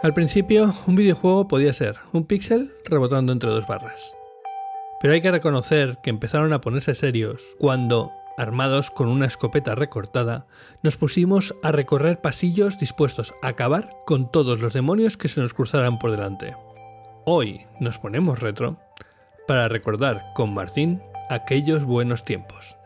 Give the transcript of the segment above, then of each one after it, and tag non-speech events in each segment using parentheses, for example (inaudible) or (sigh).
Al principio, un videojuego podía ser un píxel rebotando entre dos barras. Pero hay que reconocer que empezaron a ponerse serios cuando, armados con una escopeta recortada, nos pusimos a recorrer pasillos dispuestos a acabar con todos los demonios que se nos cruzaran por delante. Hoy nos ponemos retro para recordar con Martín aquellos buenos tiempos.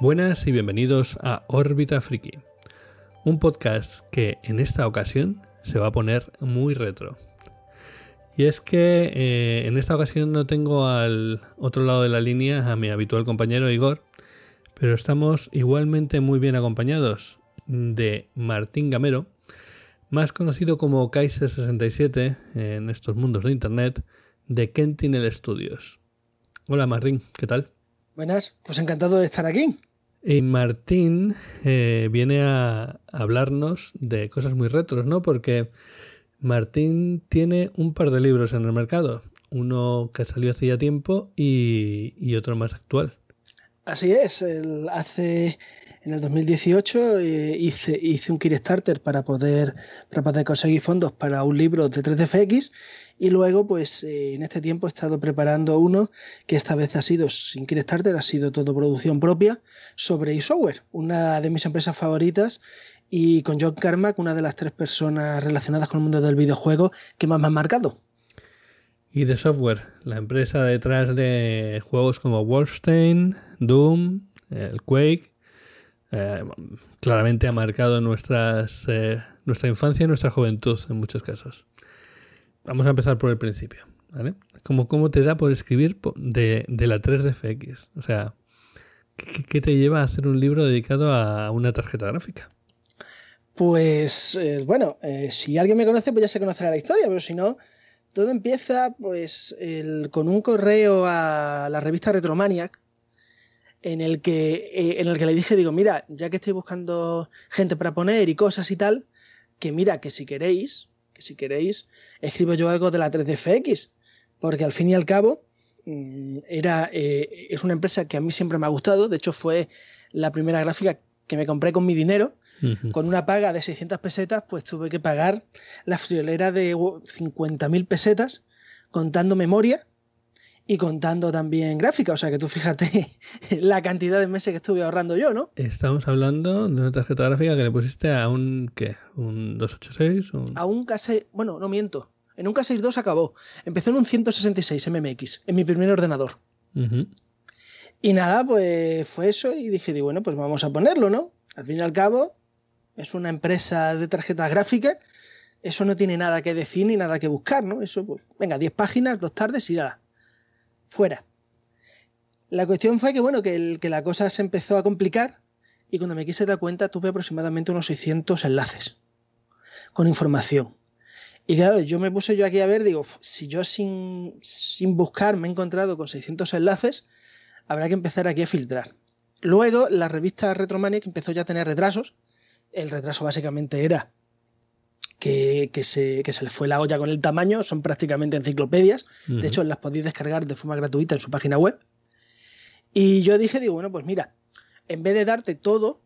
Buenas y bienvenidos a Órbita Friki, un podcast que en esta ocasión se va a poner muy retro. Y es que eh, en esta ocasión no tengo al otro lado de la línea a mi habitual compañero Igor, pero estamos igualmente muy bien acompañados de Martín Gamero, más conocido como Kaiser67 en estos mundos de Internet, de Kentinel Studios. Hola Martín, ¿qué tal? Buenas, pues encantado de estar aquí. Y Martín eh, viene a hablarnos de cosas muy retros, ¿no? Porque Martín tiene un par de libros en el mercado. Uno que salió hace ya tiempo y, otro más actual. Así es. hace en el 2018 eh, hice, hice un Kickstarter para poder, para poder conseguir fondos para un libro de 3DFX y luego, pues eh, en este tiempo he estado preparando uno que esta vez ha sido sin Kickstarter, ha sido todo producción propia sobre eSoftware, una de mis empresas favoritas y con John Carmack, una de las tres personas relacionadas con el mundo del videojuego que más me han marcado. Y de software, la empresa detrás de juegos como Wolfenstein, Doom, el Quake, eh, claramente ha marcado nuestras, eh, nuestra infancia y nuestra juventud en muchos casos. Vamos a empezar por el principio. ¿vale? Cómo te da por escribir de, la 3DFX. O sea, ¿qué, te lleva a hacer un libro dedicado a una tarjeta gráfica? Pues eh, bueno, si alguien me conoce, pues ya se conocerá la historia, pero si no, todo empieza pues con un correo a la revista Retromaniac en el que eh, en el que le dije digo mira ya que estoy buscando gente para poner y cosas y tal que mira que si queréis si queréis escribo yo algo de la 3DFX, porque al fin y al cabo mm, era, eh, es una empresa que a mí siempre me ha gustado, de hecho fue la primera gráfica que me compré con mi dinero, con una paga de 600 pesetas, pues tuve que pagar la friolera de 50.000 pesetas contando memoria y contando también gráfica. O sea que tú fíjate (laughs) la cantidad de meses que estuve ahorrando yo, ¿no? Estamos hablando de una tarjeta gráfica que le pusiste a un, ¿qué? ¿Un 286? A un K6, bueno, no miento. En un K62 acabó. Empezó en un 166 MMX, en mi primer ordenador. Y nada, pues fue eso y dije, bueno, pues vamos a ponerlo, ¿no? Al fin y al cabo, es una empresa de tarjetas gráficas. Eso no tiene nada que decir ni nada que buscar, ¿no? Eso, pues, venga, 10 páginas, dos tardes y ya fuera. La cuestión fue que, bueno, que, que la cosa se empezó a complicar y cuando me quise dar cuenta tuve aproximadamente unos 600 enlaces con información. Y claro, yo me puse yo aquí a ver, digo, si yo sin, sin buscar me he encontrado con 600 enlaces, habrá que empezar aquí a filtrar. Luego, la revista Retromaniac empezó ya a tener retrasos. El retraso básicamente era que, se, que se les fue la olla con el tamaño, son prácticamente enciclopedias, de hecho las podéis descargar de forma gratuita en su página web. Y yo dije, digo, bueno, pues mira, en vez de darte todo,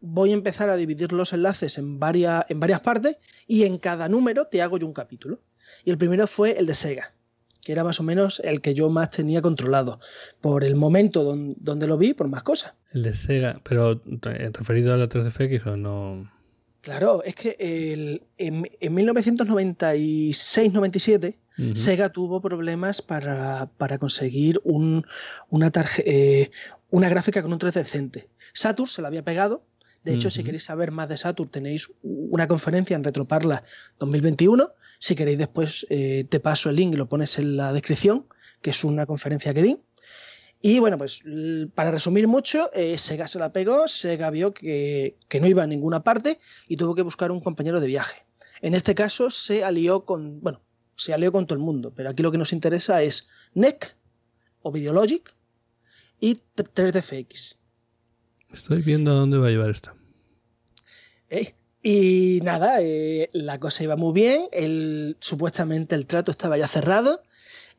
voy a empezar a dividir los enlaces en varias, en varias partes y en cada número te hago yo un capítulo. Y el primero fue el de Sega, que era más o menos el que yo más tenía controlado, por el momento donde lo vi, por más cosas. El de Sega, pero referido a la 3DFX o no... Claro, es que en, 1996-97 Sega tuvo problemas para, conseguir un, una, eh, una gráfica con un 3 decente. Saturn se la había pegado. De hecho, si queréis saber más de Saturn, tenéis una conferencia en Retroparla 2021. Si queréis después eh, te paso el link y lo pones en la descripción, que es una conferencia que di. Y bueno, pues para resumir mucho, eh, Sega se la pegó, Sega vio que, no iba a ninguna parte y tuvo que buscar un compañero de viaje. En este caso se alió con, bueno, se alió con todo el mundo, pero aquí lo que nos interesa es NEC o Videologic y 3DFX. Estoy viendo a dónde va a llevar esto. Eh, y nada, eh, la cosa iba muy bien, el, supuestamente el trato estaba ya cerrado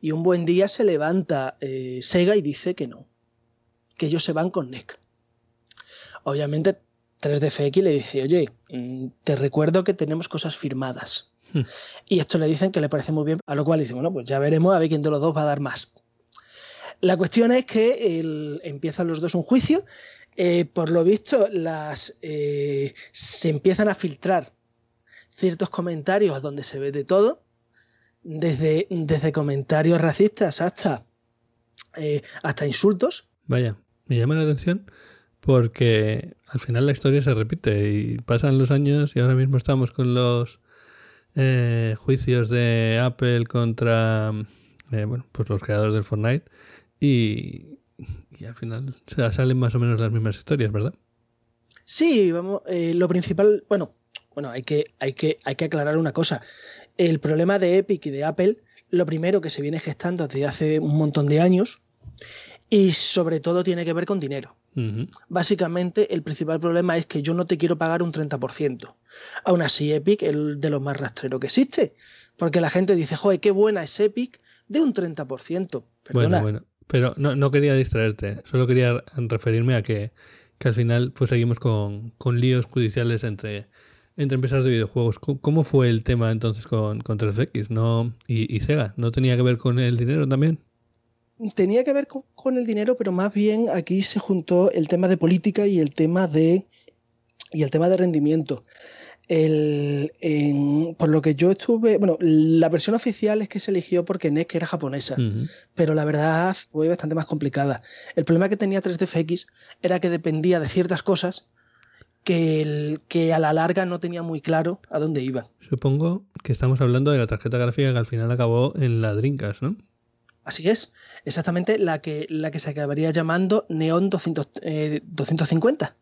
Y un buen día se levanta eh, Sega y dice que no, que ellos se van con NEC. Obviamente 3DFX le dice, oye, mm, te recuerdo que tenemos cosas firmadas. Hmm. Y esto le dicen que le parece muy bien, a lo cual dice, bueno, pues ya veremos a ver quién de los dos va a dar más. La cuestión es que empiezan los dos un juicio. Eh, por lo visto, las, eh, se empiezan a filtrar ciertos comentarios donde se ve de todo, desde, desde comentarios racistas hasta, eh, hasta insultos. Vaya, me llama la atención porque al final la historia se repite y pasan los años y ahora mismo estamos con los juicios de Apple contra bueno, pues los creadores del Fortnite y, al final salen más o menos las mismas historias, ¿verdad? Sí, vamos, eh, lo principal, bueno, bueno, hay que, hay, que, hay que aclarar una cosa. El problema de Epic y de Apple, lo primero que se viene gestando desde hace un montón de años y sobre todo tiene que ver con dinero. Básicamente, el principal problema es que yo no te quiero pagar un 30%. Aún así, Epic es de los más rastreros que existe. Porque la gente dice, joder, qué buena es Epic de un 30%. Bueno, bueno. Pero no, no quería distraerte, solo quería referirme a que, que al final pues seguimos con, con líos judiciales entre, entre empresas de videojuegos. ¿Cómo fue el tema entonces con, con 3X no, y, y, Sega? ¿No tenía que ver con el dinero también? Tenía que ver con, con, el dinero, pero más bien aquí se juntó el tema de política y el tema de y el tema de rendimiento. El, por lo que yo estuve, bueno, la versión oficial es que se eligió porque NEC era japonesa, pero la verdad fue bastante más complicada. El problema que tenía 3DFX era que dependía de ciertas cosas que, el, que a la larga no tenía muy claro a dónde iba. Supongo que estamos hablando de la tarjeta gráfica que al final acabó en la Drinkas, ¿no? Así es, exactamente la que, la que se acabaría llamando Neon 200, 250.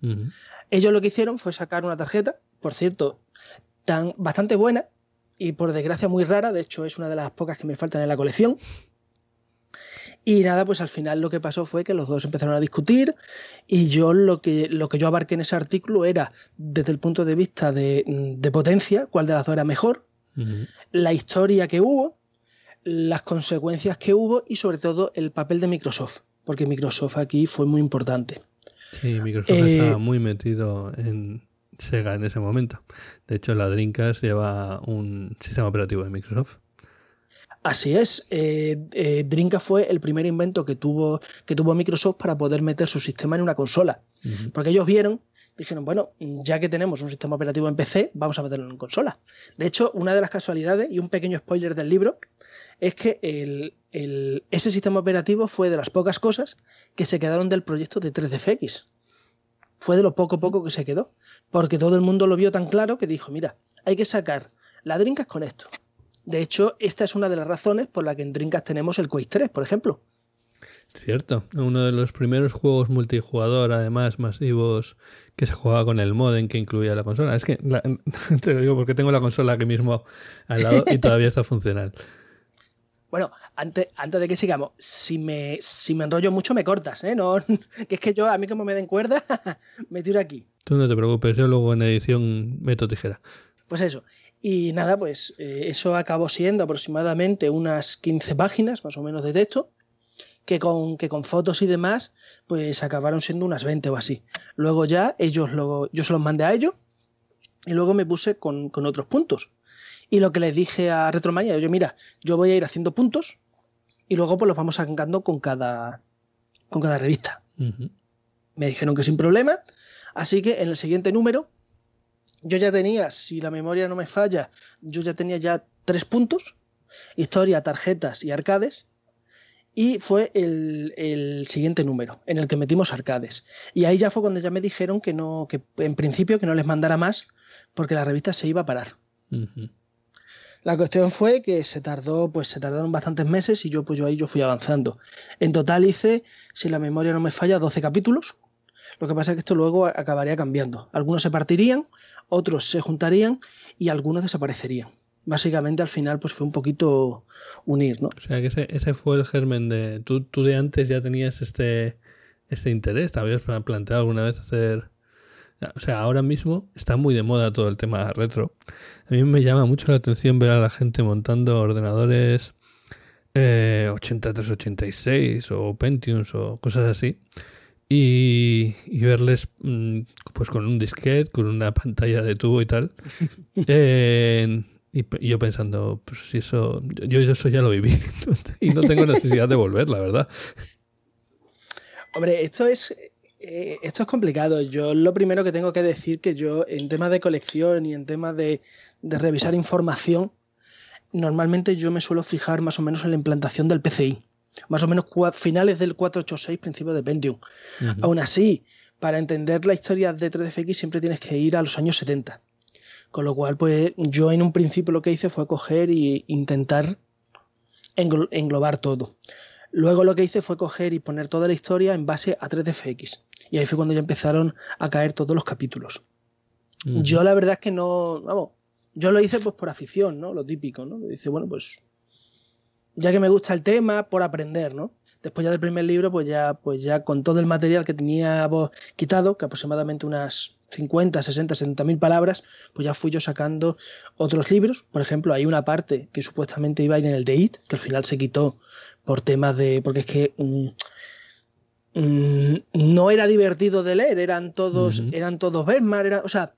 Ellos lo que hicieron fue sacar una tarjeta, por cierto, tan bastante buena y por desgracia muy rara, de hecho es una de las pocas que me faltan en la colección. Y nada, pues al final lo que pasó fue que los dos empezaron a discutir y yo lo que, lo que yo abarqué en ese artículo era desde el punto de vista de, potencia, cuál de las dos era mejor, la historia que hubo, las consecuencias que hubo y sobre todo el papel de Microsoft, porque Microsoft aquí fue muy importante. Sí, Microsoft estaba eh, muy metido en Sega en ese momento. De hecho, la Dreamcast lleva un sistema operativo de Microsoft. Así es. Eh, eh, Dreamcast fue el primer invento que tuvo, que tuvo Microsoft para poder meter su sistema en una consola. Porque ellos vieron, dijeron, bueno, ya que tenemos un sistema operativo en PC, vamos a meterlo en consola. De hecho, una de las casualidades, y un pequeño spoiler del libro, es que ese sistema operativo fue de las pocas cosas que se quedaron del proyecto de 3DFX. Fue de lo poco poco que se quedó, porque todo el mundo lo vio tan claro que dijo, mira, hay que sacar la Dreamcast con esto. De hecho, esta es una de las razones por la que en Dreamcast tenemos el Quake 3, por ejemplo. Cierto, uno de los primeros juegos multijugador, además masivos, que se jugaba con el modem que incluía la consola. Es que (laughs) te lo digo porque tengo la consola aquí mismo al lado y todavía está funcional. (laughs) Bueno, antes, antes de que sigamos, si me, si me enrollo mucho me cortas, ¿eh? No, (laughs) que es que yo, a mí como me den cuerda, me tiro aquí. Tú no te preocupes, yo luego en edición meto tijera. Pues eso. Y nada, pues eh, eso acabó siendo aproximadamente unas 15 páginas, más o menos, de texto, que con, que con fotos y demás, pues acabaron siendo unas 20 o así. Luego ya ellos lo, yo se los mandé a ellos y luego me puse con, con otros puntos. Y lo que les dije a Retromania, yo, mira, yo voy a ir haciendo puntos y luego pues los vamos sacando con cada, con cada revista. Me dijeron que sin problema. Así que en el siguiente número, yo ya tenía, si la memoria no me falla, yo ya tenía ya tres puntos. Historia, tarjetas y arcades. Y fue el, el, siguiente número, en el que metimos arcades. Y ahí ya fue cuando ya me dijeron que no, que en principio que no les mandara más, porque la revista se iba a parar. La cuestión fue que se tardó, pues se tardaron bastantes meses y yo pues yo ahí yo fui avanzando. En total hice, si la memoria no me falla, 12 capítulos. Lo que pasa es que esto luego acabaría cambiando. Algunos se partirían, otros se juntarían y algunos desaparecerían. Básicamente al final pues fue un poquito unir, ¿no? O sea que ese, ese fue el germen de... Tú, tú de antes ya tenías este, este interés, ¿te habías planteado alguna vez hacer o sea, ahora mismo está muy de moda todo el tema retro. A mí me llama mucho la atención ver a la gente montando ordenadores eh, 8386 o Pentiums o cosas así. Y, verles mm, pues con un disquete, con una pantalla de tubo y tal. (laughs) y, yo pensando, pues si eso, yo, yo eso ya lo viví (laughs) y no tengo necesidad de volver, la verdad. Hombre, esto es eh, esto es complicado. Yo lo primero que tengo que decir que yo en temas de colección y en temas de, revisar información, normalmente yo me suelo fijar más o menos en la implantación del PCI. Más o menos finales del 486, principios de Pentium. Aún así, para entender la historia de 3DFX siempre tienes que ir a los años 70. Con lo cual, pues yo en un principio lo que hice fue coger e intentar englobar todo. Luego lo que hice fue coger y poner toda la historia en base a 3DFX. Y ahí fue cuando ya empezaron a caer todos los capítulos. Yo la verdad es que no, vamos, yo lo hice pues por afición, ¿no? Lo típico, ¿no? Dice, bueno, pues ya que me gusta el tema, por aprender, ¿no? Después ya del primer libro, pues ya, pues ya con todo el material que teníamos quitado, que aproximadamente unas 50, 60, 70 mil palabras, pues ya fui yo sacando otros libros. Por ejemplo, hay una parte que supuestamente iba a ir en el de It, que al final se quitó por temas de. porque es que. Mm, mm, no era divertido de leer, eran todos, eran todos Bermar, era, o sea,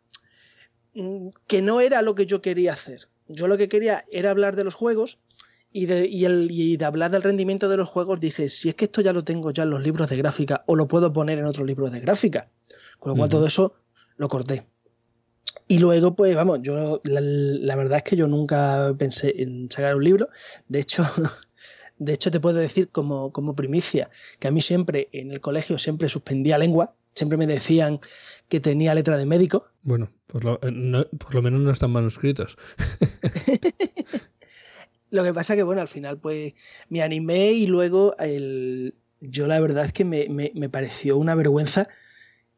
mm, que no era lo que yo quería hacer. Yo lo que quería era hablar de los juegos y de, y, el, y de hablar del rendimiento de los juegos dije, si es que esto ya lo tengo ya en los libros de gráfica o lo puedo poner en otros libros de gráfica. Con lo cual todo eso lo corté. Y luego, pues vamos, yo la, la, verdad es que yo nunca pensé en sacar un libro. De hecho, (laughs) De hecho, te puedo decir como, como primicia que a mí siempre en el colegio siempre suspendía lengua, siempre me decían que tenía letra de médico. Bueno, por lo, eh, por lo menos no están manuscritos. (laughs) lo que pasa que, bueno, al final pues me animé y luego el, yo la verdad es que me, me, pareció una vergüenza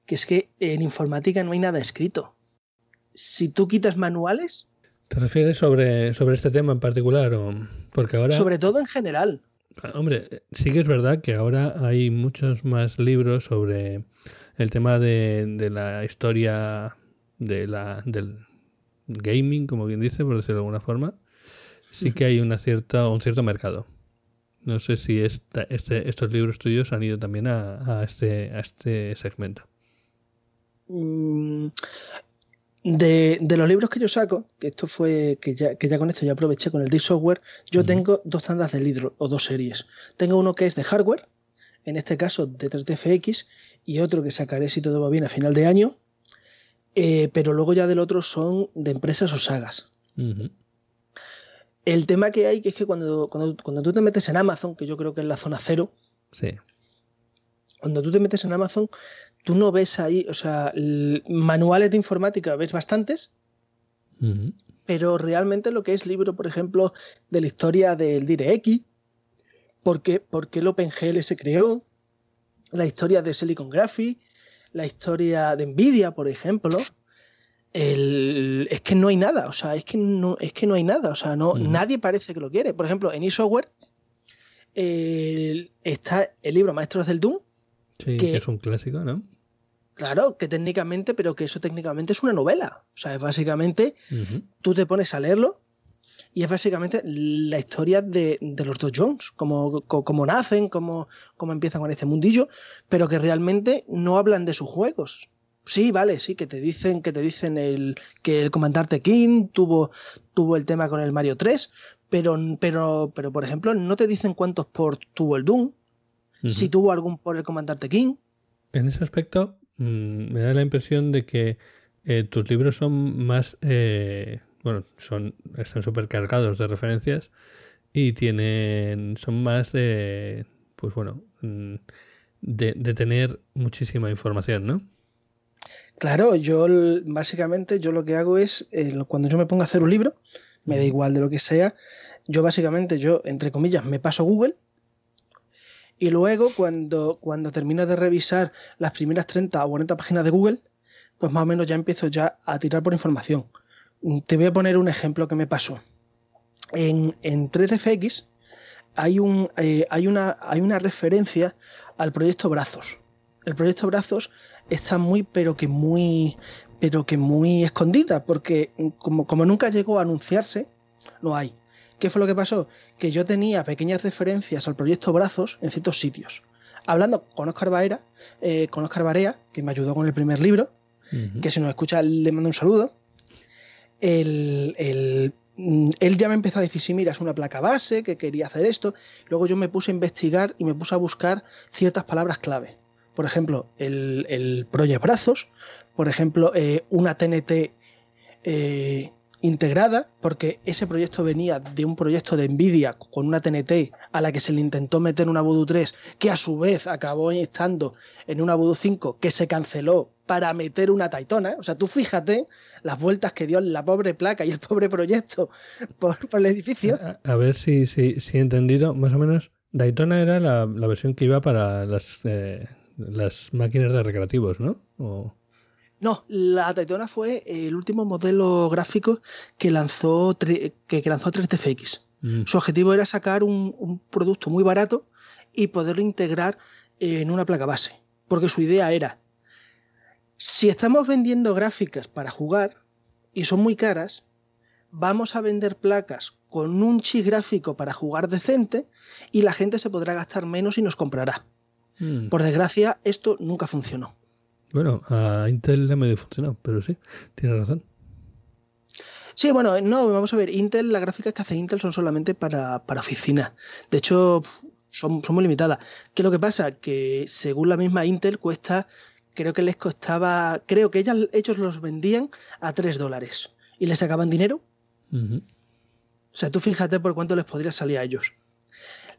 que es que en informática no hay nada escrito. Si tú quitas manuales, ¿Te refieres sobre, sobre este tema en particular? O, porque ahora... Sobre todo en general. Hombre, sí que es verdad que ahora hay muchos más libros sobre el tema de, la historia de la, del gaming, como bien dice, por decirlo de alguna forma. Sí que hay una cierta, un cierto mercado. No sé si esta, este, estos libros tuyos han ido también a, a, este, a este segmento. Mm, de, los libros que yo saco, que esto fue, que ya, que ya con esto ya aproveché con el D software, yo tengo dos tandas de libros o dos series. Tengo uno que es de hardware, en este caso de 3DFX, y otro que sacaré si todo va bien a final de año, eh, pero luego ya del otro son de empresas o sagas. El tema que hay que es que cuando, cuando, cuando, tú te metes en Amazon, que yo creo que es la zona cero, sí. cuando tú te metes en Amazon, tú no ves ahí, o sea, manuales de informática ves bastantes, pero realmente lo que es libro, por ejemplo, de la historia del DirectX, ¿por qué, por qué el OpenGL se creó? La historia de Silicon Graphics, la historia de Nvidia, por ejemplo. Es que no hay nada, o sea, es que no, es que no hay nada, o sea, no, nadie parece que lo quiere. Por ejemplo, en eSoftware está el libro Maestros del Doom. Sí, que es un clásico, ¿no? Claro, que técnicamente, pero que eso técnicamente es una novela. O sea, es básicamente, tú te pones a leerlo y es básicamente la historia de, los dos Jones, cómo, nacen, cómo, cómo, empiezan con este mundillo, pero que realmente no hablan de sus juegos. Sí, vale, sí, que te dicen, que te dicen el, que el comandante King tuvo, tuvo el tema con el Mario 3, pero, pero, pero por ejemplo, no te dicen cuántos por tuvo el Doom, si tuvo algún por el comandante King. En ese aspecto, Mm, me da la impresión de que eh, tus libros son más, eh, bueno, son están súper cargados de referencias y tienen, son más de, pues bueno, mm, de, tener muchísima información, ¿no? Claro, yo básicamente yo lo que hago es, eh, cuando yo me pongo a hacer un libro, me da igual de lo que sea, yo básicamente, yo, entre comillas, me paso Google y luego, cuando, cuando termino de revisar las primeras 30 o 40 páginas de Google, pues más o menos ya empiezo ya a tirar por información. Te voy a poner un ejemplo que me pasó. En, en 3DFX hay, un, eh, hay, una, hay una referencia al proyecto Brazos. El proyecto Brazos está muy, pero que muy, pero que muy escondida, porque como, como nunca llegó a anunciarse, no hay. ¿Qué fue lo que pasó? Que yo tenía pequeñas referencias al proyecto Brazos en ciertos sitios. Hablando con Oscar Baera, eh, con Oscar Barea, que me ayudó con el primer libro, que si nos escucha le mando un saludo. El, mm, él ya me empezó a decir, sí, mira, es una placa base, que quería hacer esto. Luego yo me puse a investigar y me puse a buscar ciertas palabras clave. Por ejemplo, el, el Project Brazos, por ejemplo, eh, una TNT eh, integrada, porque ese proyecto venía de un proyecto de Nvidia con una TNT a la que se le intentó meter una Voodoo 3, que a su vez acabó estando en una Voodoo 5 que se canceló para meter una Taitona. O sea, tú fíjate las vueltas que dio la pobre placa y el pobre proyecto por, el edificio. A, ver si, si, si, he entendido, más o menos, Daytona era la, versión que iba para las, eh, las máquinas de recreativos, ¿no? No, la Daytona fue el último modelo gráfico que lanzó, que, lanzó 3DFX. Mm. Su objetivo era sacar un, producto muy barato y poderlo integrar en una placa base. Porque su idea era, si estamos vendiendo gráficas para jugar y son muy caras, vamos a vender placas con un chip gráfico para jugar decente y la gente se podrá gastar menos y nos comprará. Mm. Por desgracia, esto nunca funcionó. Bueno, a Intel le medio funcionado, pero sí, tiene razón. Sí, bueno, no, vamos a ver, Intel, las gráficas que hace Intel son solamente para, oficina. De hecho, son, muy limitadas. ¿Qué es lo que pasa? Que según la misma Intel cuesta, creo que les costaba, creo que ellas, ellos los vendían a 3 dólares y les sacaban dinero. O sea, tú fíjate por cuánto les podría salir a ellos.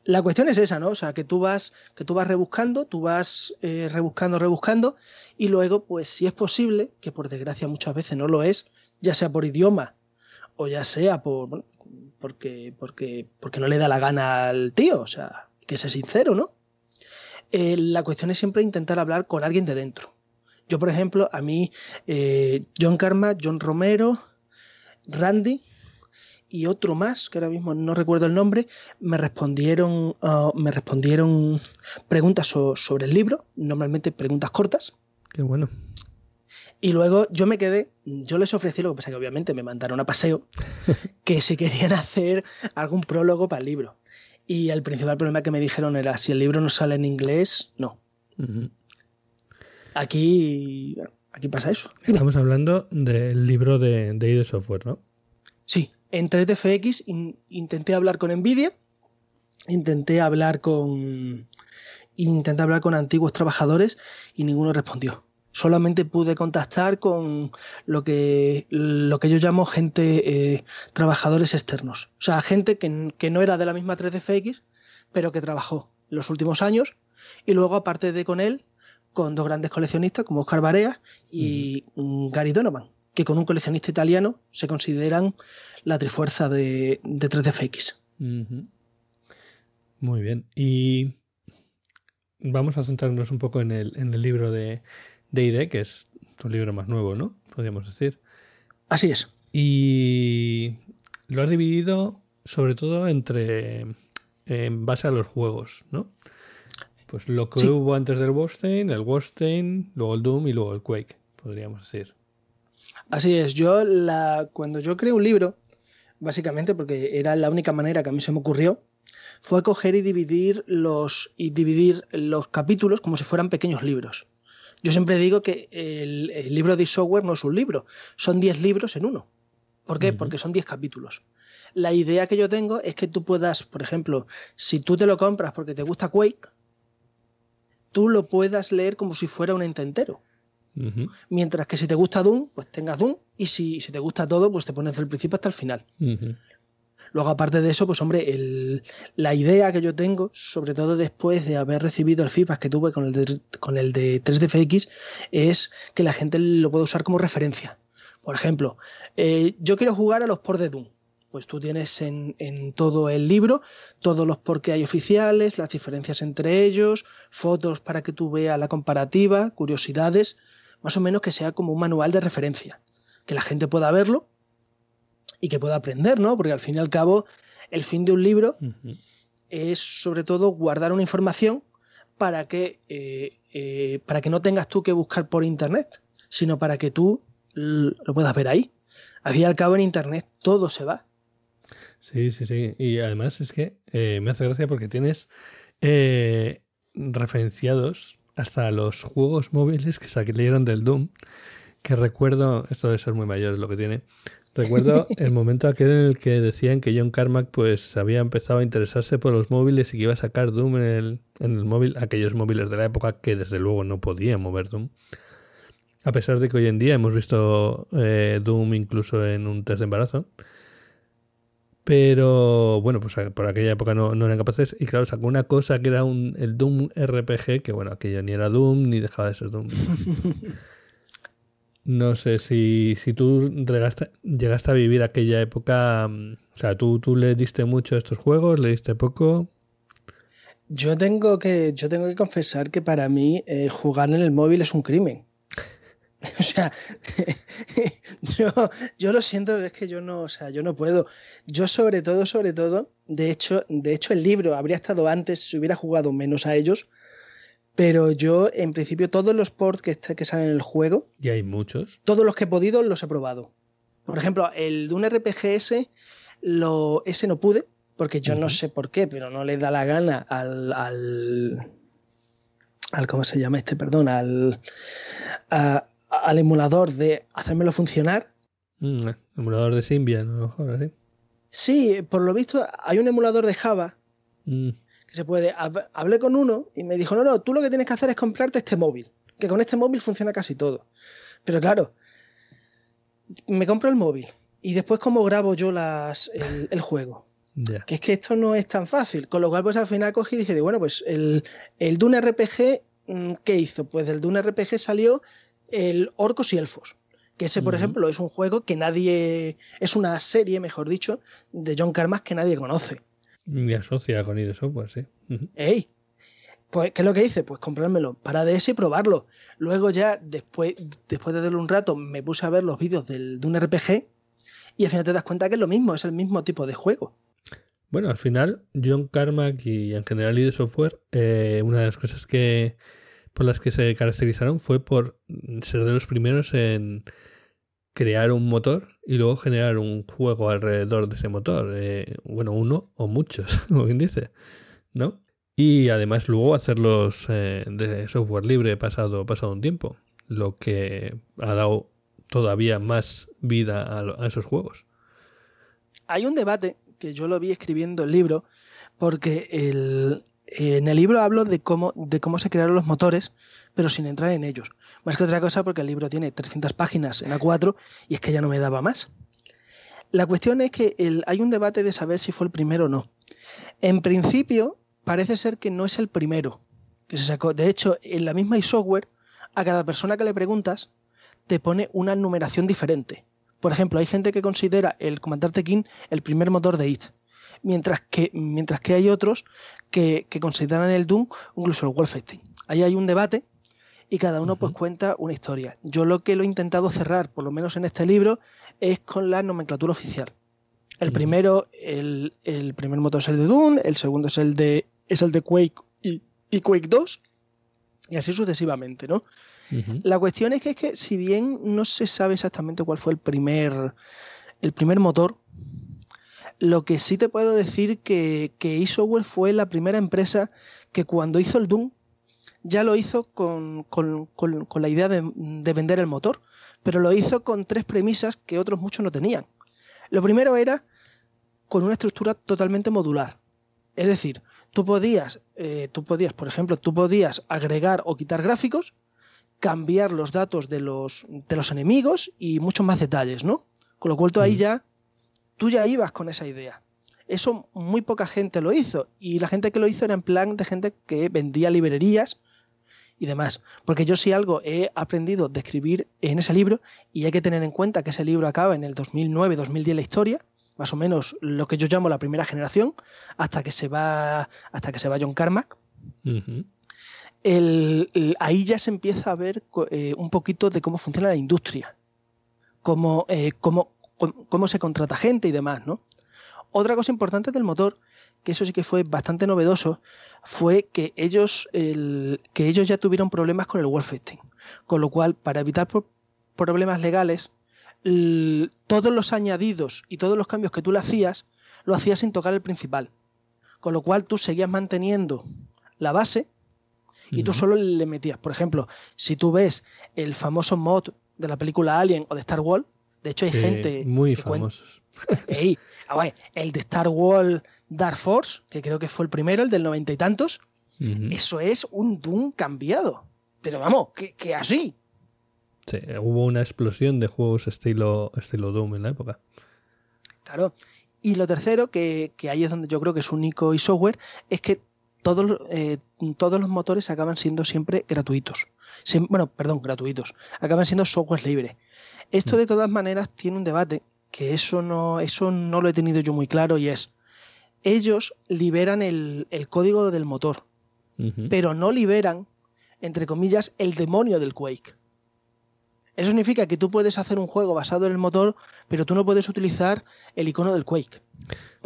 La cuestión es esa, ¿no? O sea, que tú vas, que tú vas rebuscando, tú vas eh, rebuscando, rebuscando, y luego, pues si es posible, que por desgracia muchas veces no lo es, ya sea por idioma o ya sea por porque, porque, porque no le da la gana al tío, o sea, que sea sincero, ¿no? Eh, la cuestión es siempre intentar hablar con alguien de dentro. Yo, por ejemplo, a mí, eh, John Karma, John Romero, Randy, y otro más, que ahora mismo no recuerdo el nombre, me respondieron, uh, me respondieron preguntas sobre el libro, normalmente preguntas cortas. Qué bueno. Y luego yo me quedé, yo les ofrecí, lo que pasa que obviamente me mandaron a paseo, (laughs) que si querían hacer algún prólogo para el libro. Y el principal problema que me dijeron era, si el libro no sale en inglés, no. Aquí, aquí pasa eso. Estamos hablando del libro de, de ID Software, ¿no? Sí, en 3DFX intenté hablar con Nvidia, intenté hablar con intenté hablar con antiguos trabajadores y ninguno respondió. Solamente pude contactar con lo que, lo que yo llamo gente, eh, trabajadores externos. O sea, gente que, que no era de la misma 3DFX, pero que trabajó los últimos años. Y luego, aparte de con él, con dos grandes coleccionistas como Oscar Barea y Gary Donovan, que con un coleccionista italiano se consideran la trifuerza de, de 3DFX. Muy bien. Y vamos a centrarnos un poco en el, en el libro de, de ID, que es tu libro más nuevo, ¿no? Podríamos decir. Así es. Y lo has dividido sobre todo entre en base a los juegos, ¿no? Pues lo que hubo antes del Wolfenstein, el Wolfenstein, luego el Doom y luego el Quake, podríamos decir. Así es, yo la, cuando yo creo un libro, básicamente porque era la única manera que a mí se me ocurrió, fue coger y dividir los, y dividir los capítulos como si fueran pequeños libros. Yo siempre digo que el, libro de software no es un libro, son 10 libros en uno. ¿Por qué? Porque son 10 capítulos. La idea que yo tengo es que tú puedas, por ejemplo, si tú te lo compras porque te gusta Quake, tú lo puedas leer como si fuera un Mientras que si te gusta Doom, pues tengas Doom. Y si, si te gusta todo, pues te pones desde el principio hasta el final. Luego, aparte de eso, pues hombre, la idea que yo tengo, sobre todo después de haber recibido el feedback que tuve con el de, con el de 3DFX, es que la gente lo pueda usar como referencia. Por ejemplo, eh, yo quiero jugar a los por de Doom. Pues tú tienes en, en, todo el libro todos los por qué hay oficiales, las diferencias entre ellos, fotos para que tú veas la comparativa, curiosidades más o menos que sea como un manual de referencia, que la gente pueda verlo y que pueda aprender, ¿no? Porque al fin y al cabo, el fin de un libro es sobre todo guardar una información para que, eh, eh, para que no tengas tú que buscar por internet, sino para que tú lo puedas ver ahí. Al fin y al cabo, en internet todo se va. Sí, sí, sí. Y además es que eh, me hace gracia porque tienes referenciados hasta los juegos móviles que salieron del Doom. Que recuerdo, esto debe ser muy mayor lo que tiene. Recuerdo (laughs) el momento aquel en el que decían que John Carmack pues había empezado a interesarse por los móviles y que iba a sacar Doom en el, en el móvil, aquellos móviles de la época que desde luego no podían mover Doom. A pesar de que hoy en día hemos visto eh, Doom incluso en un test de embarazo. Pero bueno, pues por aquella época no, eran capaces. Y claro, sacó una cosa que era un, el Doom RPG, que bueno, aquello ni era Doom ni dejaba de ser Doom. (laughs) no sé si, si tú llegaste a vivir aquella época. Mm, o sea, ¿tú, tú le diste mucho a estos juegos, le diste poco. Yo tengo que, yo tengo que confesar que para mí eh, jugar en el móvil es un crimen. (laughs) O sea, (laughs) yo, yo, lo siento, es que yo no, o sea, yo no puedo. Yo sobre todo, sobre todo, de hecho, de hecho el libro habría estado antes si hubiera jugado menos a ellos, pero yo en principio todos los ports que, que salen en el juego, y hay muchos, todos los que he podido los he probado. Por ejemplo, el de un RPG lo, ese no pude, porque yo no sé por qué, pero no le da la gana al, al, al ¿cómo se llama este? Perdón, al, a, al emulador de hacérmelo funcionar. Mm, emulador de Symbian, a lo mejor, así. Sí, por lo visto hay un emulador de Java mm. que se puede. Hablé con uno y me dijo: No, no, tú lo que tienes que hacer es comprarte este móvil. Que con este móvil funciona casi todo. Pero claro, me compro el móvil y después, ¿cómo grabo yo las, el, juego? (laughs) Que es que esto no es tan fácil. Con lo cual, pues al final cogí y dije: Bueno, pues el, el Dune RPG, mm, ¿qué hizo? Pues del Dune RPG salió el Orcos y Elfos. Que ese, por ejemplo, es un juego que nadie. Es una serie, mejor dicho, de John Carmack que nadie conoce. Y asocia con ID Software, sí. ¡Ey! Pues, ¿qué es lo que hice? Pues comprármelo para DS y probarlo. Luego ya, después, después de darle un rato, me puse a ver los vídeos del, de un RPG y al final te das cuenta que es lo mismo, es el mismo tipo de juego. Bueno, al final, John Carmack y en general ID Software, eh, una de las cosas que, por las que se caracterizaron fue por ser de los primeros en crear un motor y luego generar un juego alrededor de ese motor. Eh, bueno, uno o muchos, (laughs) como quien dice, ¿no? Y además luego hacerlos eh, de software libre pasado, pasado un tiempo, lo que ha dado todavía más vida a, a esos juegos. Hay un debate que yo lo vi escribiendo el libro, porque el, en el libro hablo de cómo, de cómo se crearon los motores, pero sin entrar en ellos. Más que otra cosa porque el libro tiene 300 páginas en A4 y es que ya no me daba más. La cuestión es que hay un debate de saber si fue el primero o no. En principio, parece ser que no es el primero que se sacó. De hecho, en la misma iSoftware, a cada persona que le preguntas, te pone una numeración diferente. Por ejemplo, hay gente que considera el Comandante King el primer motor de IT mientras que, mientras que hay otros que, consideran el Doom incluso el Wolfenstein. Ahí hay un debate y cada uno pues cuenta una historia. Yo lo que lo he intentado cerrar, por lo menos en este libro, es con la nomenclatura oficial. El primero, el, primer motor es el de Doom, el segundo es el de, es el de Quake y, Quake 2, y así sucesivamente, ¿no? La cuestión es que, es que si bien no se sabe exactamente cuál fue el primer, el primer motor, lo que sí te puedo decir que, que eSoftware fue la primera empresa que cuando hizo el Doom ya lo hizo con, la idea de, vender el motor, pero lo hizo con tres premisas que otros muchos no tenían. Lo primero era con una estructura totalmente modular. Es decir, tú podías, eh, tú podías, por ejemplo, tú podías agregar o quitar gráficos, cambiar los datos de los, de los enemigos y muchos más detalles, ¿no? Con lo cual tú ahí ya tú ya ibas con esa idea. Eso muy poca gente lo hizo y la gente que lo hizo era en plan de gente que vendía librerías y demás. Porque yo sí algo he aprendido de escribir en ese libro y hay que tener en cuenta que ese libro acaba en el 2009-2010 la historia, más o menos lo que yo llamo la primera generación, hasta que se va, hasta que se va John Carmack. ahí ya se empieza a ver eh, un poquito de cómo funciona la industria, cómo, eh, cómo, cómo se contrata gente y demás, ¿no? Otra cosa importante del motor, que eso sí que fue bastante novedoso, fue que ellos, que ellos ya tuvieron problemas con el Wolfenstein. Con lo cual, para evitar problemas legales, todos los añadidos y todos los cambios que tú le hacías, lo hacías sin tocar el principal. Con lo cual tú seguías manteniendo la base y tú solo le metías. Por ejemplo, si tú ves el famoso mod de la película Alien o de Star Wars, de hecho hay gente... Muy famosos. (laughs) Ah, el de Star Wars Dark Force, que creo que fue el primero, el del noventa y tantos, eso es un Doom cambiado. Pero vamos, que, así. Sí, hubo una explosión de juegos estilo, estilo Doom en la época. Claro. Y lo tercero, que, ahí es donde yo creo que es único y software, es que todos, eh, todos los motores acaban siendo siempre gratuitos. bueno, perdón, gratuitos. Acaban siendo software libre. Esto mm. de todas maneras tiene un debate, que eso no, eso no lo he tenido yo muy claro y es, ellos liberan el, código del motor, pero no liberan, entre comillas, el demonio del Quake. Eso significa que tú puedes hacer un juego basado en el motor, pero tú no puedes utilizar el icono del Quake.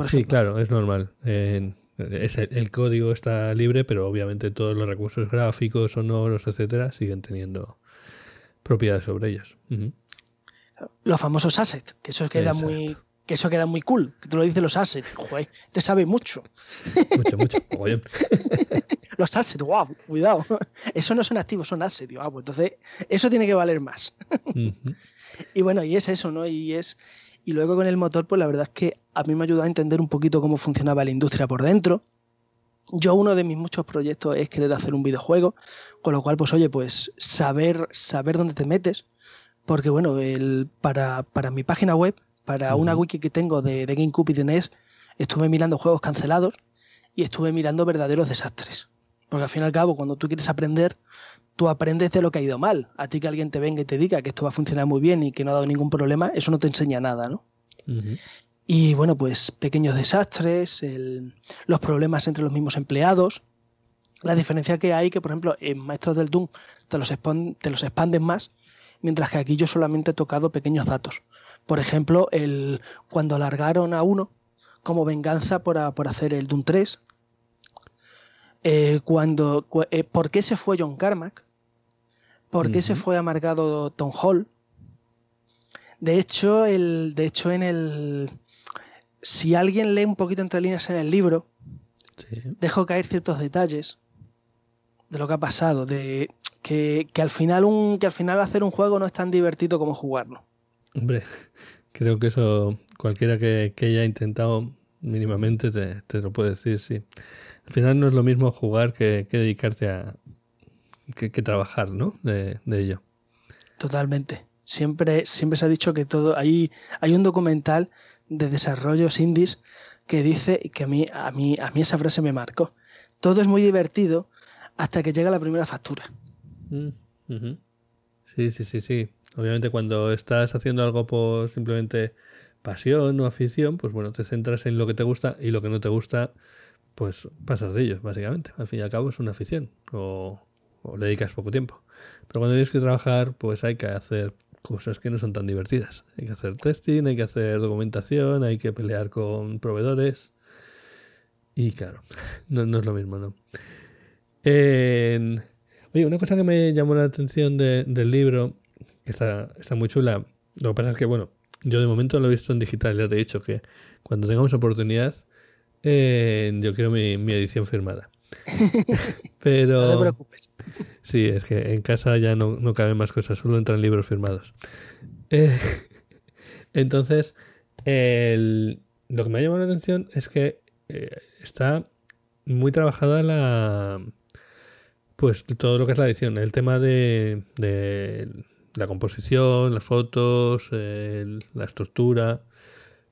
sí, claro, es normal. el, código está libre, pero obviamente todos los recursos gráficos, sonoros, etcétera, siguen teniendo propiedades sobre ellos. Los famosos assets, que eso queda muy que eso queda muy cool, que tú lo dices los assets, joder, te sabe mucho. Mucho, mucho, (laughs) los assets, wow, cuidado. Eso no son activos, son assets, wow, pues entonces eso tiene que valer más. (laughs) Y bueno, y es eso, ¿no? Y es y luego con el motor, pues la verdad es que a mí me ayudado a entender un poquito cómo funcionaba la industria por dentro. Yo uno de mis muchos proyectos es querer hacer un videojuego, con lo cual, pues oye, pues saber, saber dónde te metes, porque bueno, el, para, para mi página web para una wiki que tengo de, de GameCube y de NES, estuve mirando juegos cancelados y estuve mirando verdaderos desastres. Porque al fin y al cabo, cuando tú quieres aprender, tú aprendes de lo que ha ido mal. A ti que alguien te venga y te diga que esto va a funcionar muy bien y que no ha dado ningún problema, eso no te enseña nada, ¿no? Y bueno, pues pequeños desastres, los problemas entre los mismos empleados, la diferencia que hay que, por ejemplo, en Maestros del Doom te los, te los expanden más, mientras que aquí yo solamente he tocado pequeños datos. Por ejemplo, el, cuando alargaron a uno como venganza por, hacer el Doom 3. Eh, cuando, eh, ¿Por qué se fue John Carmack? ¿Por qué se fue amargado Tom Hall? De hecho, el, de hecho, en el. Si alguien lee un poquito entre líneas en el libro, dejo caer ciertos detalles de lo que ha pasado. De que, al final un, que al final hacer un juego no es tan divertido como jugarlo. Hombre, (laughs) creo que eso cualquiera que, haya intentado mínimamente te, lo puede decir, sí. Al final no es lo mismo jugar que, dedicarte a... Que, trabajar, ¿no? De, ello. Totalmente. Siempre, siempre se ha dicho que todo... Hay, hay un documental de desarrollos indies que dice que a mí, a mí, a mí esa frase me marcó. Todo es muy divertido hasta que llega la primera factura. Mm, sí, sí, sí, sí. Obviamente cuando estás haciendo algo por simplemente pasión o afición, pues bueno, te centras en lo que te gusta y lo que no te gusta, pues pasas de ellos, básicamente. Al fin y al cabo es una afición o, le dedicas poco tiempo. Pero cuando tienes que trabajar, pues hay que hacer cosas que no son tan divertidas. Hay que hacer testing, hay que hacer documentación, hay que pelear con proveedores. Y claro, (laughs) no, no es lo mismo, ¿no? Oye, una cosa que me llamó la atención del libro Está, está muy chula. Lo que pasa es que, bueno, yo de momento lo he visto en digital, ya te he dicho que cuando tengamos oportunidad, eh, yo quiero mi, edición firmada. (laughs) Pero. No te preocupes. Sí, es que en casa ya no, no caben más cosas, solo entran libros firmados. Eh, (laughs) entonces, lo que me ha llamado la atención es que eh, está muy trabajada la. Pues todo lo que es la edición, el tema de la composición, las fotos, la estructura.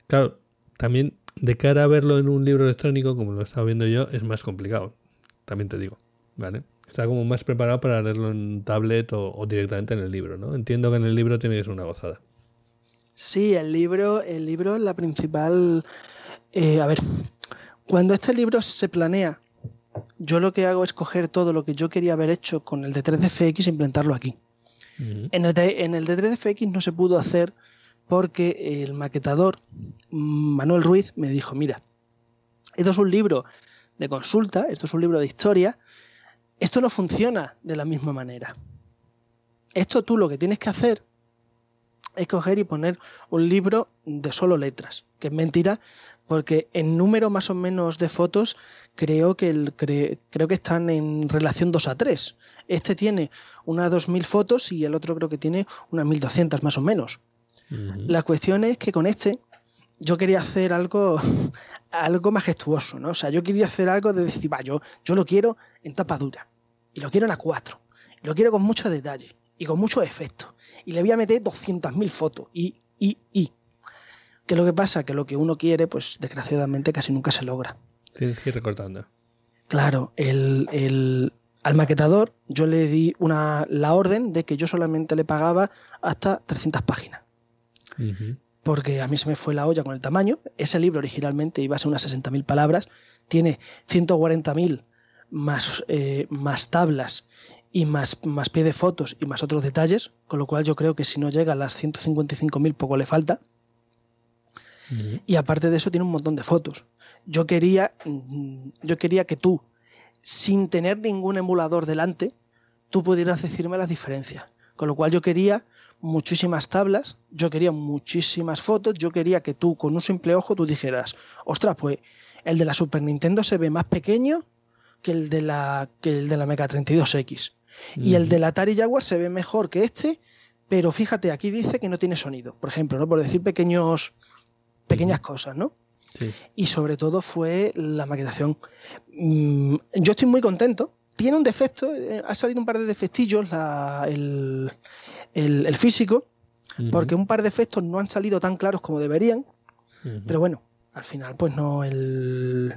Claro, también de cara a verlo en un libro electrónico, como lo estaba viendo yo, es más complicado. También te digo, ¿vale? Está como más preparado para leerlo en tablet o, directamente en el libro, ¿no? Entiendo que en el libro tiene que ser una gozada. Sí, el libro, el libro es la principal. Eh, a ver, cuando este libro se planea, yo lo que hago es coger todo lo que yo quería haber hecho con el de 3DFX e implementarlo aquí. En el, de, en el de 3DFX no se pudo hacer porque el maquetador Manuel Ruiz me dijo, mira, esto es un libro de consulta, esto es un libro de historia, esto no funciona de la misma manera. Esto tú lo que tienes que hacer es coger y poner un libro de solo letras, que es mentira, porque en número más o menos de fotos creo que, el, creo que están en relación 2 a 3. Este tiene unas 2.000 fotos y el otro creo que tiene unas 1.200 más o menos. La cuestión es que con este yo quería hacer algo, (laughs) algo majestuoso, ¿no? O sea, yo quería hacer algo de decir, va, yo, yo lo quiero en tapa dura y lo quiero en A4 y lo quiero con mucho detalle y con muchos efectos y le voy a meter 200.000 fotos y, y, y. ¿Qué es lo que pasa? Que lo que uno quiere, pues desgraciadamente casi nunca se logra. Tienes que ir recortando. Claro, el, al maquetador yo le di una, la orden de que yo solamente le pagaba hasta 300 páginas. Porque a mí se me fue la olla con el tamaño. Ese libro originalmente iba a ser unas 60.000 palabras. Tiene 140.000 más, eh, más tablas y más, más pie de fotos y más otros detalles. Con lo cual yo creo que si no llega a las 155.000 poco le falta. Y aparte de eso tiene un montón de fotos. Yo quería, mm, yo quería que tú, sin tener ningún emulador delante, tú pudieras decirme las diferencias. Con lo cual yo quería muchísimas tablas, yo quería muchísimas fotos, yo quería que tú con un simple ojo tú dijeras, ostras, pues el de la Super Nintendo se ve más pequeño que el de la, que el de la Mega 32X. Y el de la Atari Jaguar se ve mejor que este, pero fíjate, aquí dice que no tiene sonido, por ejemplo, ¿no? Por decir pequeños pequeñas cosas, ¿no? Y sobre todo fue la maquetación. Mm, yo estoy muy contento. Tiene un defecto, eh, ha salido un par de defectillos el, físico, porque un par de efectos no han salido tan claros como deberían. Pero bueno, al final, pues no, el.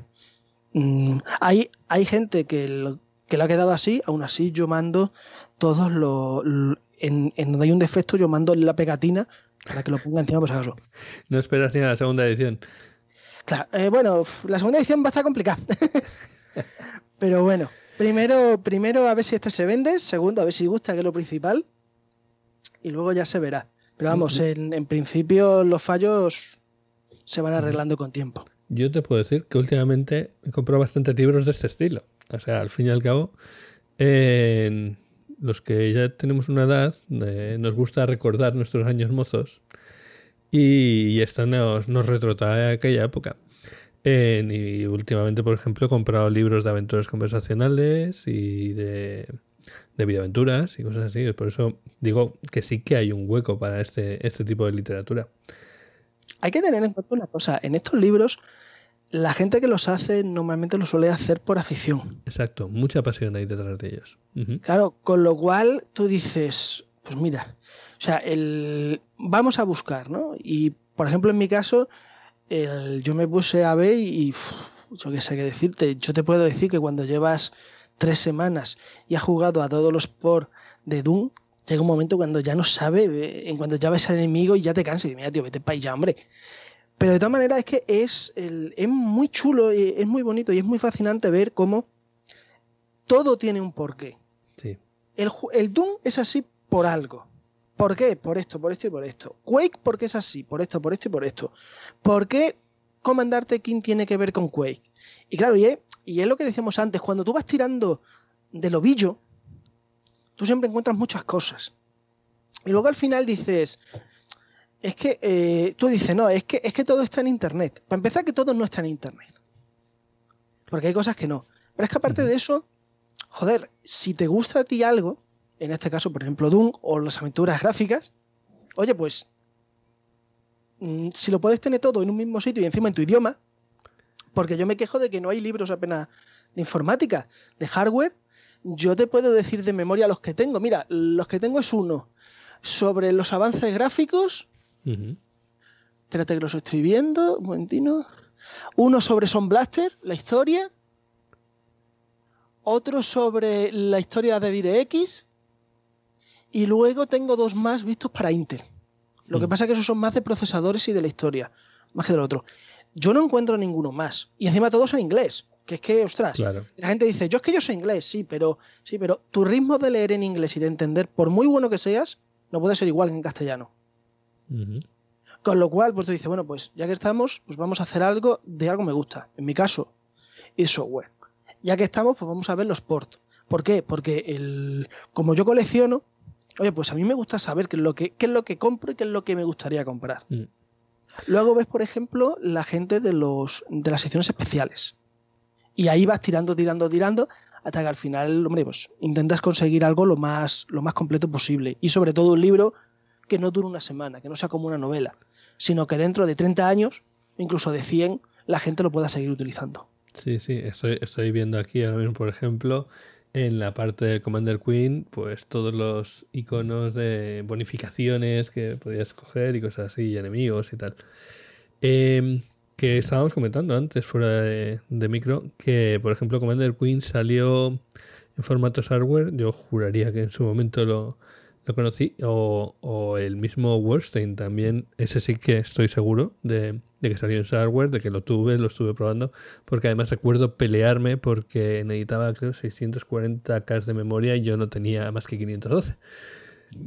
Mm, hay, hay gente que, que le ha quedado así, aún así yo mando todos los. En, en donde hay un defecto, yo mando la pegatina para que lo ponga encima por si acaso. (laughs) No esperas ni a la segunda edición. Claro, eh, bueno, la segunda edición va a estar complicada. (laughs) Pero bueno, primero, primero a ver si este se vende, segundo a ver si gusta, que es lo principal, y luego ya se verá. Pero vamos, en, principio los fallos se van arreglando con tiempo. Yo te puedo decir que últimamente he comprado bastantes libros de este estilo. O sea, al fin y al cabo, en los que ya tenemos una edad, eh, nos gusta recordar nuestros años mozos y, esto nos, nos retrotrae aquella época. y últimamente, por ejemplo, he comprado libros de aventuras conversacionales y de, de videoaventuras y cosas así. Por eso digo que sí que hay un hueco para este, este tipo de literatura. Hay que tener en cuenta una cosa, en estos libros la gente que los hace normalmente lo suele hacer por afición. Exacto, mucha pasión hay detrás de ellos. Claro, con lo cual tú dices, pues mira, o sea, el, vamos a buscar, ¿no? Y por ejemplo, en mi caso, el, yo me puse a ver y, yo qué sé qué decirte, yo te puedo decir que cuando llevas tres semanas y has jugado a todos los por de Doom, llega un momento cuando ya no sabe, en cuando ya ves al enemigo y ya te cansas y dices, mira, tío, vete para allá, hombre. Pero de todas maneras es que es, es muy chulo, es muy bonito y es muy fascinante ver cómo todo tiene un porqué. Sí. El, el Doom es así por algo. ¿Por qué? Por esto, por esto y por esto. Quake, porque es así? Por esto, por esto y por esto. ¿Por qué Comandarte King tiene que ver con Quake? Y claro, y es, y es lo que decíamos antes, cuando tú vas tirando del ovillo, tú siempre encuentras muchas cosas. Y luego al final dices, es que eh, tú dices, no, es que, es que todo está en Internet. Para empezar, que todo no está en Internet. Porque hay cosas que no. Pero es que aparte de eso, joder, si te gusta a ti algo, en este caso, por ejemplo, Doom o las aventuras gráficas, oye, pues, mm, si lo puedes tener todo en un mismo sitio y encima en tu idioma, porque yo me quejo de que no hay libros apenas de informática, de hardware, yo te puedo decir de memoria los que tengo. Mira, los que tengo es uno sobre los avances gráficos Espérate que los estoy viendo. Un momentino. Uno sobre Son Blaster, la historia. Otro sobre la historia de DirectX. Y luego tengo dos más vistos para Intel. Lo que pasa es que esos son más de procesadores y de la historia, más que del otro. Yo no encuentro ninguno más. Y encima todos en inglés. Que es que, ostras, la gente dice, yo es que yo soy inglés, sí, pero sí, pero tu ritmo de leer en inglés y de entender, por muy bueno que seas, no puede ser igual que en castellano. Con lo cual, pues tú dices, bueno, pues ya que estamos, pues vamos a hacer algo de algo que me gusta. En mi caso, es software. Ya que estamos, pues vamos a ver los ports. ¿Por qué? Porque el, como yo colecciono, oye, pues a mí me gusta saber qué es lo que, qué es lo que compro y qué es lo que me gustaría comprar. Mm. Luego ves, por ejemplo, la gente de, los, de las secciones especiales. Y ahí vas tirando, tirando, tirando, hasta que al final, hombre, pues intentas conseguir algo lo más, lo más completo posible. Y sobre todo un libro que no dure una semana, que no sea como una novela, sino que dentro de 30 años, incluso de 100, la gente lo pueda seguir utilizando. Sí, sí, estoy, estoy viendo aquí ahora mismo, por ejemplo, en la parte del Commander Queen, pues todos los iconos de bonificaciones que podías coger y cosas así, enemigos y tal. Em, que estábamos comentando antes, fuera de, micro, que por ejemplo Commander Queen salió en formato hardware. Yo juraría que en su momento lo, lo conocí. O, o, el mismo Wordstein también, ese sí que estoy seguro de, de que salió en hardware, de que lo tuve, lo estuve probando, porque además recuerdo pelearme porque necesitaba creo 640K de memoria y yo no tenía más que 512.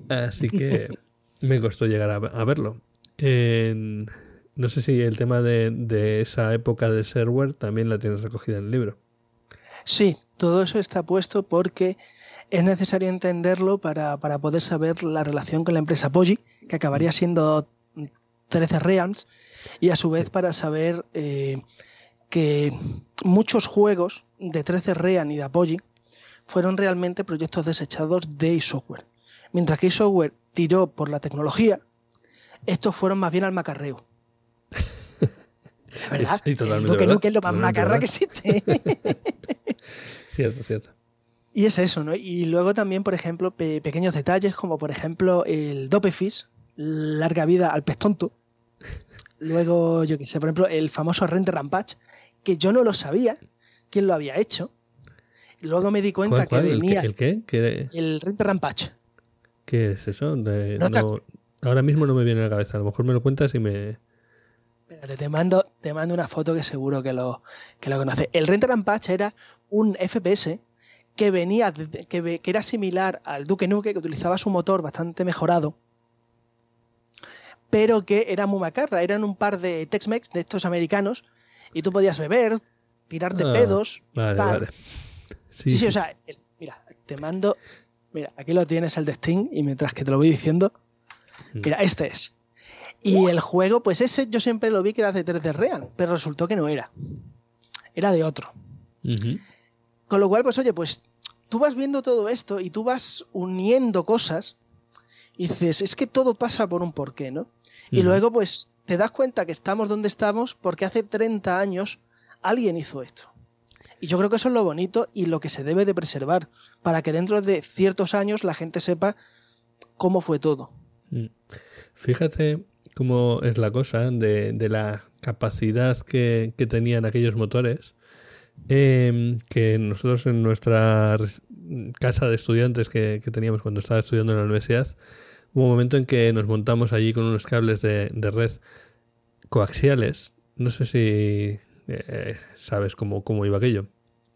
Así que me costó llegar a, verlo. no sé si el tema de, de esa época de server también la tienes recogida en el libro. Sí, todo eso está puesto porque es necesario entenderlo para, para poder saber la relación con la empresa Poggi, que acabaría siendo 13 Realms, y a su vez para saber eh, que muchos juegos de 13 Rean y de Apogee fueron realmente proyectos desechados de eSoftware. Mientras que eSoftware tiró por la tecnología, estos fueron más bien al macarreo. (laughs) verdad, es, que es lo más macarra que existe. (laughs) cierto, cierto. Y es eso, ¿no? Y luego también, por ejemplo, pequeños detalles como por ejemplo el Dopefish, larga vida al pez tonto, Luego, yo qué sé, por ejemplo, el famoso Rente Rampage, que yo no lo sabía quién lo había hecho. Luego me di cuenta que venía. ¿El qué? El Rente Rampage. ¿Qué es eso? ahora mismo no me viene a la cabeza. A lo mejor me lo cuentas y me. Espérate, te mando, te mando una foto que seguro que lo, que lo conoces. El Rente Rampage era un FPS que venía, que, que era similar al Duke Nuke, que utilizaba su motor bastante mejorado pero que era muy macarra. Eran un par de Tex-Mex de estos americanos y tú podías beber, tirarte ah, pedos. Vale, vale. Sí, sí, o sea, mira, te mando. Mira, aquí lo tienes el de Steam y mientras que te lo voy diciendo, mm. mira, este es. Y el juego, pues ese yo siempre lo vi que era de 3D Real, pero resultó que no era. Era de otro. Con lo cual, pues oye, pues tú vas viendo todo esto y tú vas uniendo cosas y dices, es que todo pasa por un porqué, ¿no? Y luego, pues, te das cuenta que estamos donde estamos porque hace 30 años alguien hizo esto. Y yo creo que eso es lo bonito y lo que se debe de preservar, para que dentro de ciertos años la gente sepa cómo fue todo. Mm. Fíjate cómo es la cosa de, la capacidad que, tenían aquellos motores, em, que nosotros en nuestra casa de estudiantes que, que teníamos cuando estaba estudiando en la universidad, Hubo un momento en que nos montamos allí con unos cables de, red coaxiales. No sé si eh, sabes cómo, cómo iba aquello.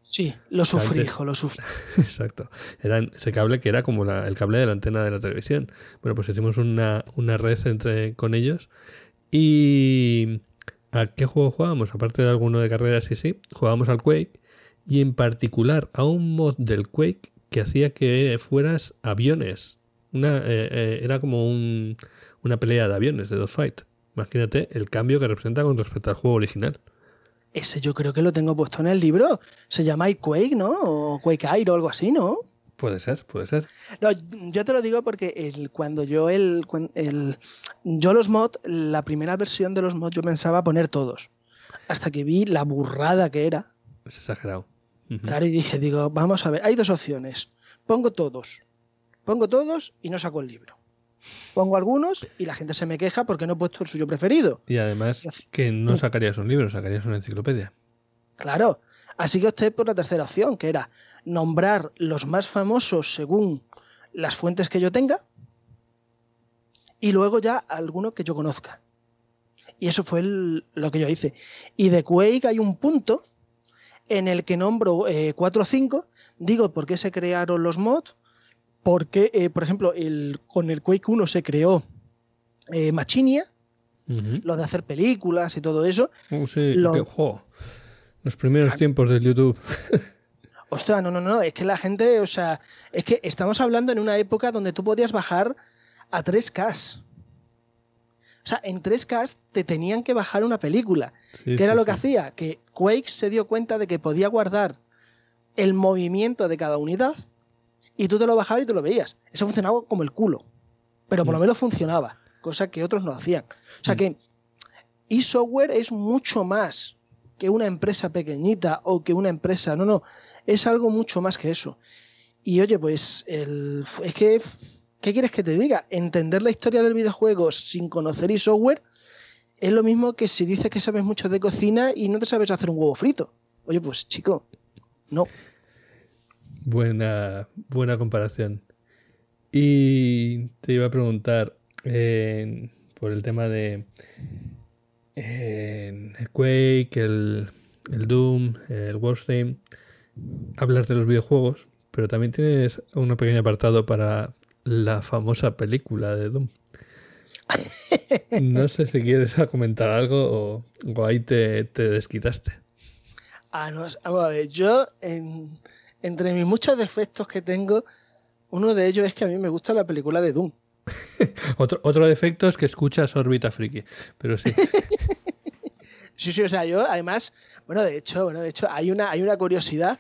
Sí, lo sufrí, hijo, lo sufrí. (laughs) Exacto. Era ese cable que era como el cable de la antena de la televisión. Bueno, pues hicimos una, una red entre, con ellos. ¿Y a qué juego jugábamos? Aparte de alguno de carreras y sí, jugábamos al Quake. Y en particular a un mod del Quake que hacía que fueras aviones una, eh, eh, era como un, una pelea de aviones, de fight Imagínate el cambio que representa con respecto al juego original. Ese yo creo que lo tengo puesto en el libro. Se llama Quake, ¿no? O Quake Air o algo así, ¿no? Puede ser, puede ser. No, yo te lo digo porque el, cuando yo el, el, yo los mods, la primera versión de los mods yo pensaba poner todos. Hasta que vi la burrada que era. Es exagerado. Claro, y dije, digo, vamos a ver, hay dos opciones. Pongo todos Pongo todos y no saco el libro. Pongo algunos y la gente se me queja porque no he puesto el suyo preferido. Y además que no sacarías un libro, sacarías una enciclopedia. Claro. Así que opté por la tercera opción, que era nombrar los más famosos según las fuentes que yo tenga y luego ya alguno que yo conozca. Y eso fue lo que yo hice. Y de Quake hay un punto en el que nombro eh, 4 o 5, digo por qué se crearon los mods, porque, eh, por ejemplo, el, con el Quake 1 se creó eh, Machinia, lo de hacer películas y todo eso. Uh, sí, los primeros tiempos del YouTube. (laughs) Ostras, no, no, no, es que la gente, o sea, es que estamos hablando en una época donde tú podías bajar a 3K. O sea, en 3K te tenían que bajar una película. que era lo que hacía? Que Quake se dio cuenta de que podía guardar el movimiento de cada unidad y tú te lo bajabas y tú lo veías. Eso funcionaba como el culo. Pero por lo mm. menos funcionaba, cosa que otros no hacían. O sea mm. que eSoftware es mucho más que una empresa pequeñita o que una empresa. No, no. Es algo mucho más que eso. Y oye, pues el, es que ¿qué quieres que te diga? Entender la historia del videojuego sin conocer software es lo mismo que si dices que sabes mucho de cocina y no te sabes hacer un huevo frito. Oye, pues chico, no. Buena, buena comparación. Y te iba a preguntar eh, por el tema de el Quake, el, el Doom, el Warframe. Hablas de los videojuegos, pero también tienes un pequeño apartado para la famosa película de Doom. (laughs) No sé si quieres comentar algo o, ahí te, desquitaste. Ah, no, a ver, yo entre mis muchos defectos que tengo, uno de ellos es que a mí me gusta la película de Doom. (laughs) otro, otro defecto es que escuchas Órbita Friki, pero sí. (laughs) sí, sí, o sea, yo además, bueno, de hecho, bueno, de hecho, hay una, hay una curiosidad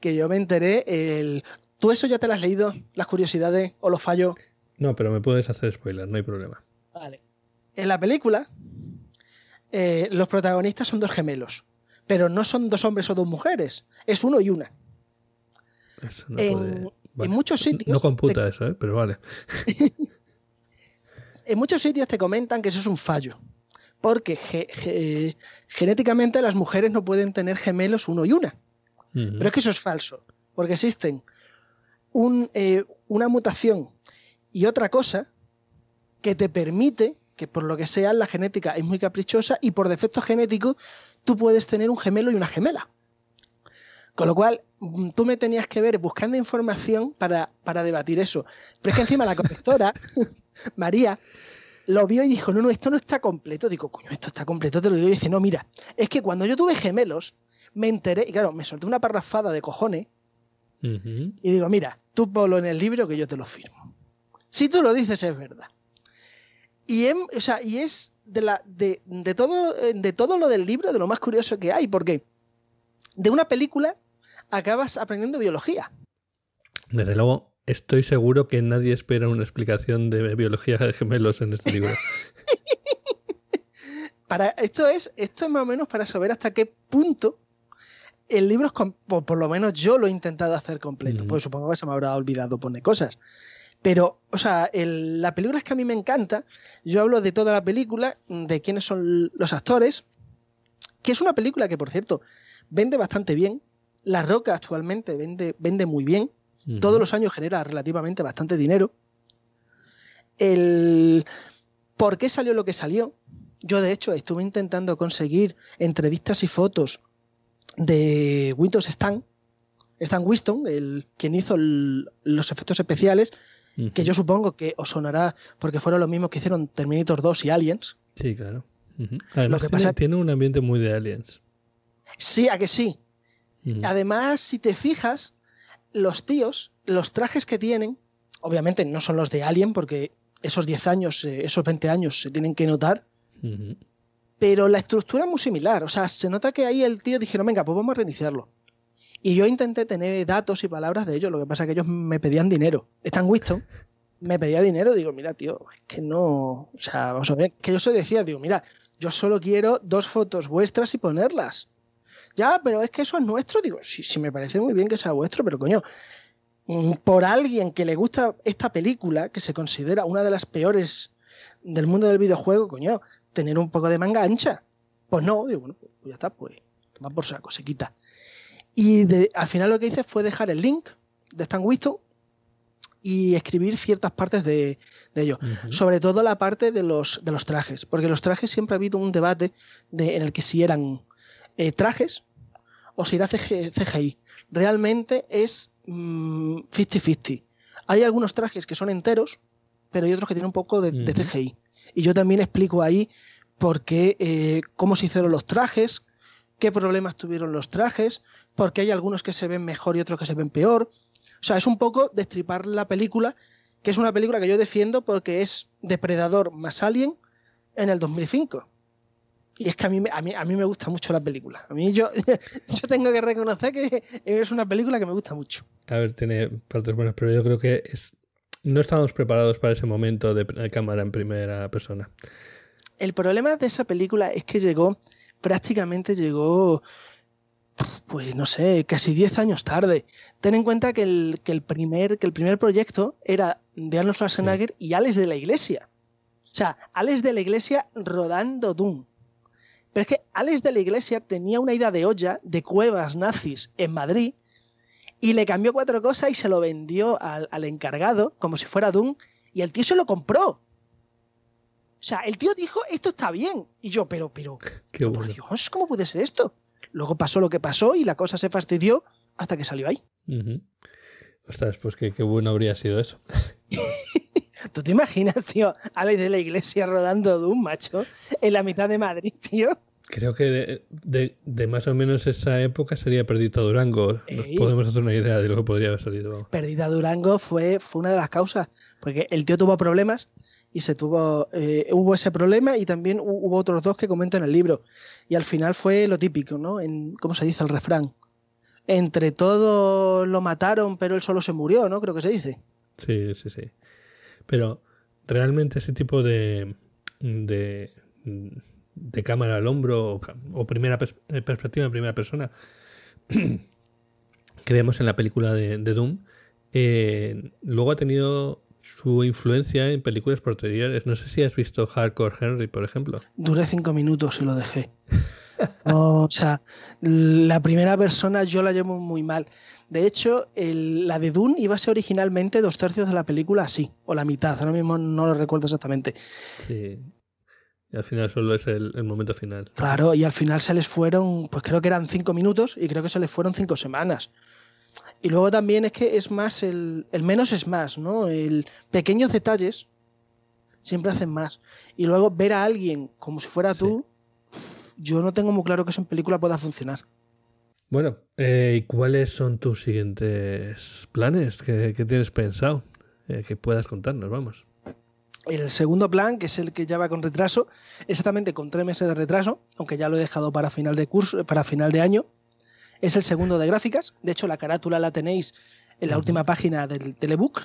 que yo me enteré el ¿Tú eso ya te lo has leído? ¿Las curiosidades o los fallos? No, pero me puedes hacer spoiler, no hay problema. Vale. En la película, eh, los protagonistas son dos gemelos, pero no son dos hombres o dos mujeres, es uno y una. en, muchos sitios. No computa eso, ¿eh? pero vale. (laughs) en muchos sitios te comentan que eso es un fallo, porque genéticamente las mujeres no pueden tener gemelos uno y una. Pero es que eso es falso, porque existen eh, una mutación y otra cosa que te permite que por lo que sea la genética es muy caprichosa y por defecto genético tú puedes tener un gemelo y una gemela. Con lo cual, mm, tú me tenías que ver buscando información para, para debatir eso. Pero es que encima la correctora, (laughs) María, lo vio y dijo, no, no, esto no está completo. Digo, coño, esto está completo, te lo digo. Y dice, no, mira, es que cuando yo tuve gemelos, me enteré, y claro, me solté una parrafada de cojones, y digo, mira, tú ponlo en el libro que yo te lo firmo. Si tú lo dices es verdad. Y, o sea, y es de, la, de, de, todo, de todo lo del libro, de lo más curioso que hay, porque de una película acabas aprendiendo biología. Desde luego, estoy seguro que nadie espera una explicación de biología de gemelos en este libro. (laughs) para, esto, es, esto es más o menos para saber hasta qué punto el libro es, por, lo menos yo lo he intentado hacer completo, porque supongo que se me habrá olvidado poner cosas. Pero, o sea, la película es que a mí me encanta. Yo hablo de toda la película, de quiénes son los actores, que es una película que, por cierto, vende bastante bien. La Roca actualmente vende, vende muy bien. Todos los años genera relativamente bastante dinero. El... ¿Por qué salió lo que salió? Yo, de hecho, estuve intentando conseguir entrevistas y fotos de Windows Stan, Stan Winston, el, quien hizo los efectos especiales, que yo supongo que os sonará porque fueron los mismos que hicieron Terminator 2 y Aliens. Sí, claro. Además, que tiene, pasa... tiene, un ambiente muy de Aliens. Sí, a que sí. Además, si te fijas, los tíos, los trajes que tienen, obviamente no son los de Alien, porque esos 10 años, eh, esos 20 años se tienen que notar pero la estructura es muy similar. O sea, se nota que ahí el tío dijeron, venga, pues vamos a reiniciarlo. Y yo intenté tener datos y palabras de ellos, lo que pasa es que ellos me pedían dinero. Están Winston me pedía dinero, digo, mira, tío, es que no. O sea, vamos a ver, que yo se decía, digo, mira, yo solo quiero dos fotos vuestras y ponerlas. Ya, pero es que eso es nuestro. Digo, sí, sí, me parece muy bien que sea vuestro, pero coño, mm, por alguien que le gusta esta película, que se considera una de las peores del mundo del videojuego, coño, tener un poco de manga ancha. Pues no, digo, bueno, pues ya está, pues toma por saco, se quita. Y al final lo que hice fue dejar el link de Stan Winston y escribir ciertas partes de, ello. Sobre todo la parte de los, de los trajes, porque los trajes siempre ha habido un debate de, en el que si eran eh, trajes o si era CGI. Realmente es 50-50. Mm, hay algunos trajes que son enteros, pero hay otros que tienen un poco de, de CGI. Y yo también explico ahí por qué, eh, cómo se hicieron los trajes, qué problemas tuvieron los trajes, porque hay algunos que se ven mejor y otros que se ven peor. O sea, es un poco destripar la película, que es una película que yo defiendo porque es Depredador más Alien, en el 2005. Y es que a mí, a mí, a mí me gusta mucho la película. A mí yo, (laughs) yo tengo que reconocer que es una película que me gusta mucho. A ver, tiene partes buenas, pero yo creo que es, no estábamos preparados para ese momento de cámara en primera persona. El problema de esa película es que llegó, prácticamente llegó, pues no sé, casi 10 años tarde. Ten en cuenta que el, que el, primer, que el primer proyecto era de Arnold Schwarzenegger y Alex de la Iglesia. O sea, Alex de la Iglesia rodando Doom. Pero es que Alex de la Iglesia tenía una idea de olla de cuevas nazis en Madrid y le cambió cuatro cosas y se lo vendió al, encargado como si fuera Doom y el tío se lo compró. O sea, el tío dijo, esto está bien. Y yo, pero, pero, Qué Dios, ¿cómo puede ser esto? Luego pasó lo que pasó y la cosa se fastidió hasta que salió ahí. Ostras, pues qué, qué bueno habría sido eso. (laughs) ¿Tú te imaginas, tío, Alex de la iglesia rodando de un macho en la mitad de Madrid, tío? Creo que de, más o menos esa época sería Perdita Durango. Nos podemos hacer una idea de lo que podría haber salido. Perdita Durango fue, fue una de las causas, porque el tío tuvo problemas y se tuvo eh, hubo ese problema y también hubo otros dos que comentan en el libro. Y al final fue lo típico, ¿no? En, ¿Cómo se dice el refrán? Entre todos lo mataron, pero él solo se murió, ¿no? Creo que se dice. Sí, sí, sí. Pero realmente ese tipo de, de de cámara al hombro o, primera eh, perspectiva en primera persona (clears throat) que vemos en la película de, Doom, eh, luego ha tenido su influencia en películas posteriores. No sé si has visto Hardcore Henry, por ejemplo. Duré cinco minutos y lo dejé. (laughs) o sea, la primera persona yo la llevo muy mal. De hecho, la de Dune iba a ser originalmente dos tercios de la película así, o la mitad, ahora mismo no lo recuerdo exactamente. Sí, y al final solo es el, momento final. Claro, y al final se les fueron, pues creo que eran cinco minutos y creo que se les fueron cinco semanas. Y luego también es que es más, el, menos es más, ¿no? El pequeños detalles siempre hacen más. Y luego ver a alguien como si fuera tú, yo no tengo muy claro que eso en película pueda funcionar. Bueno, eh, ¿y cuáles son tus siguientes planes? ¿Qué, tienes pensado? Eh, que puedas contarnos, vamos. El segundo plan, que es el que ya va con retraso, exactamente con tres meses de retraso, aunque ya lo he dejado para final de curso, para final de año, es el segundo de gráficas. De hecho, la carátula la tenéis en la última página del telebook,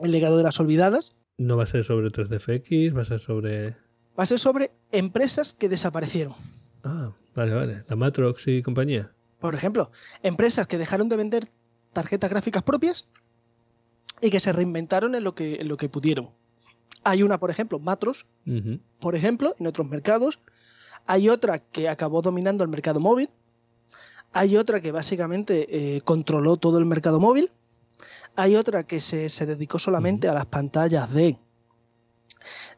El legado de las olvidadas. No va a ser sobre 3DFX, va a ser sobre... Va a ser sobre empresas que desaparecieron. Ah, vale, vale. La Matrox y compañía. Por ejemplo, empresas que dejaron de vender tarjetas gráficas propias y que se reinventaron en lo que, en lo que pudieron. Hay una, por ejemplo, Matros, por ejemplo, en otros mercados. Hay otra que acabó dominando el mercado móvil. Hay otra que básicamente eh, controló todo el mercado móvil. Hay otra que se, dedicó solamente a las pantallas de,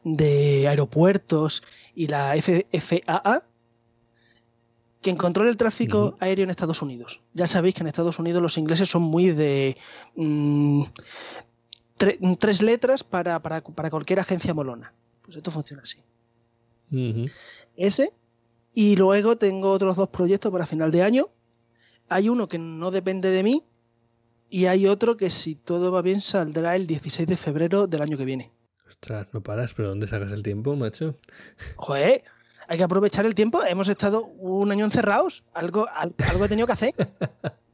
de aeropuertos y la FAA, quien controla el tráfico aéreo en Estados Unidos. Ya sabéis que en Estados Unidos los ingleses son muy de, tres letras para, cualquier agencia molona. Pues esto funciona así. Ese. Y luego tengo otros dos proyectos para final de año. Hay uno que no depende de mí. Y hay otro que si todo va bien saldrá el 16 de febrero del año que viene. Ostras, no paras, pero ¿dónde sacas el tiempo, macho? (laughs) Joder, hay que aprovechar el tiempo. Hemos estado un año encerrados. Algo, algo he tenido que hacer. (laughs)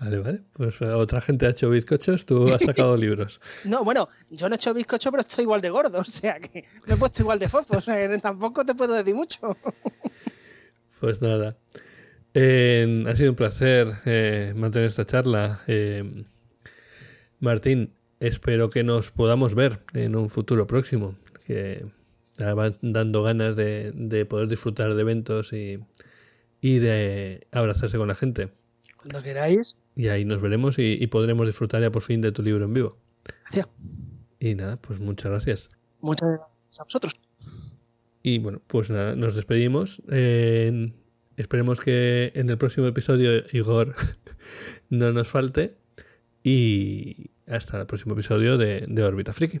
Vale, vale. Pues eh, otra gente ha hecho bizcochos, tú has sacado (laughs) libros. No, bueno, yo no he hecho bizcocho, pero estoy igual de gordo, (laughs) o sea que me he puesto igual de fofo, o sea tampoco te puedo decir mucho. (laughs) Pues nada. ha sido un placer eh, mantener esta charla. Eh, Martín, espero que nos podamos ver en un futuro próximo, que van dando ganas de, de poder disfrutar de eventos y, y de abrazarse con la gente. Cuando queráis. Y ahí nos veremos y, podremos disfrutar ya por fin de tu libro en vivo. Gracias. Y nada, pues muchas gracias. Muchas gracias a vosotros. Y bueno, pues nada, nos despedimos. esperemos que en el próximo episodio Igor (laughs) no nos falte. Y hasta el próximo episodio de, de Órbita Friki.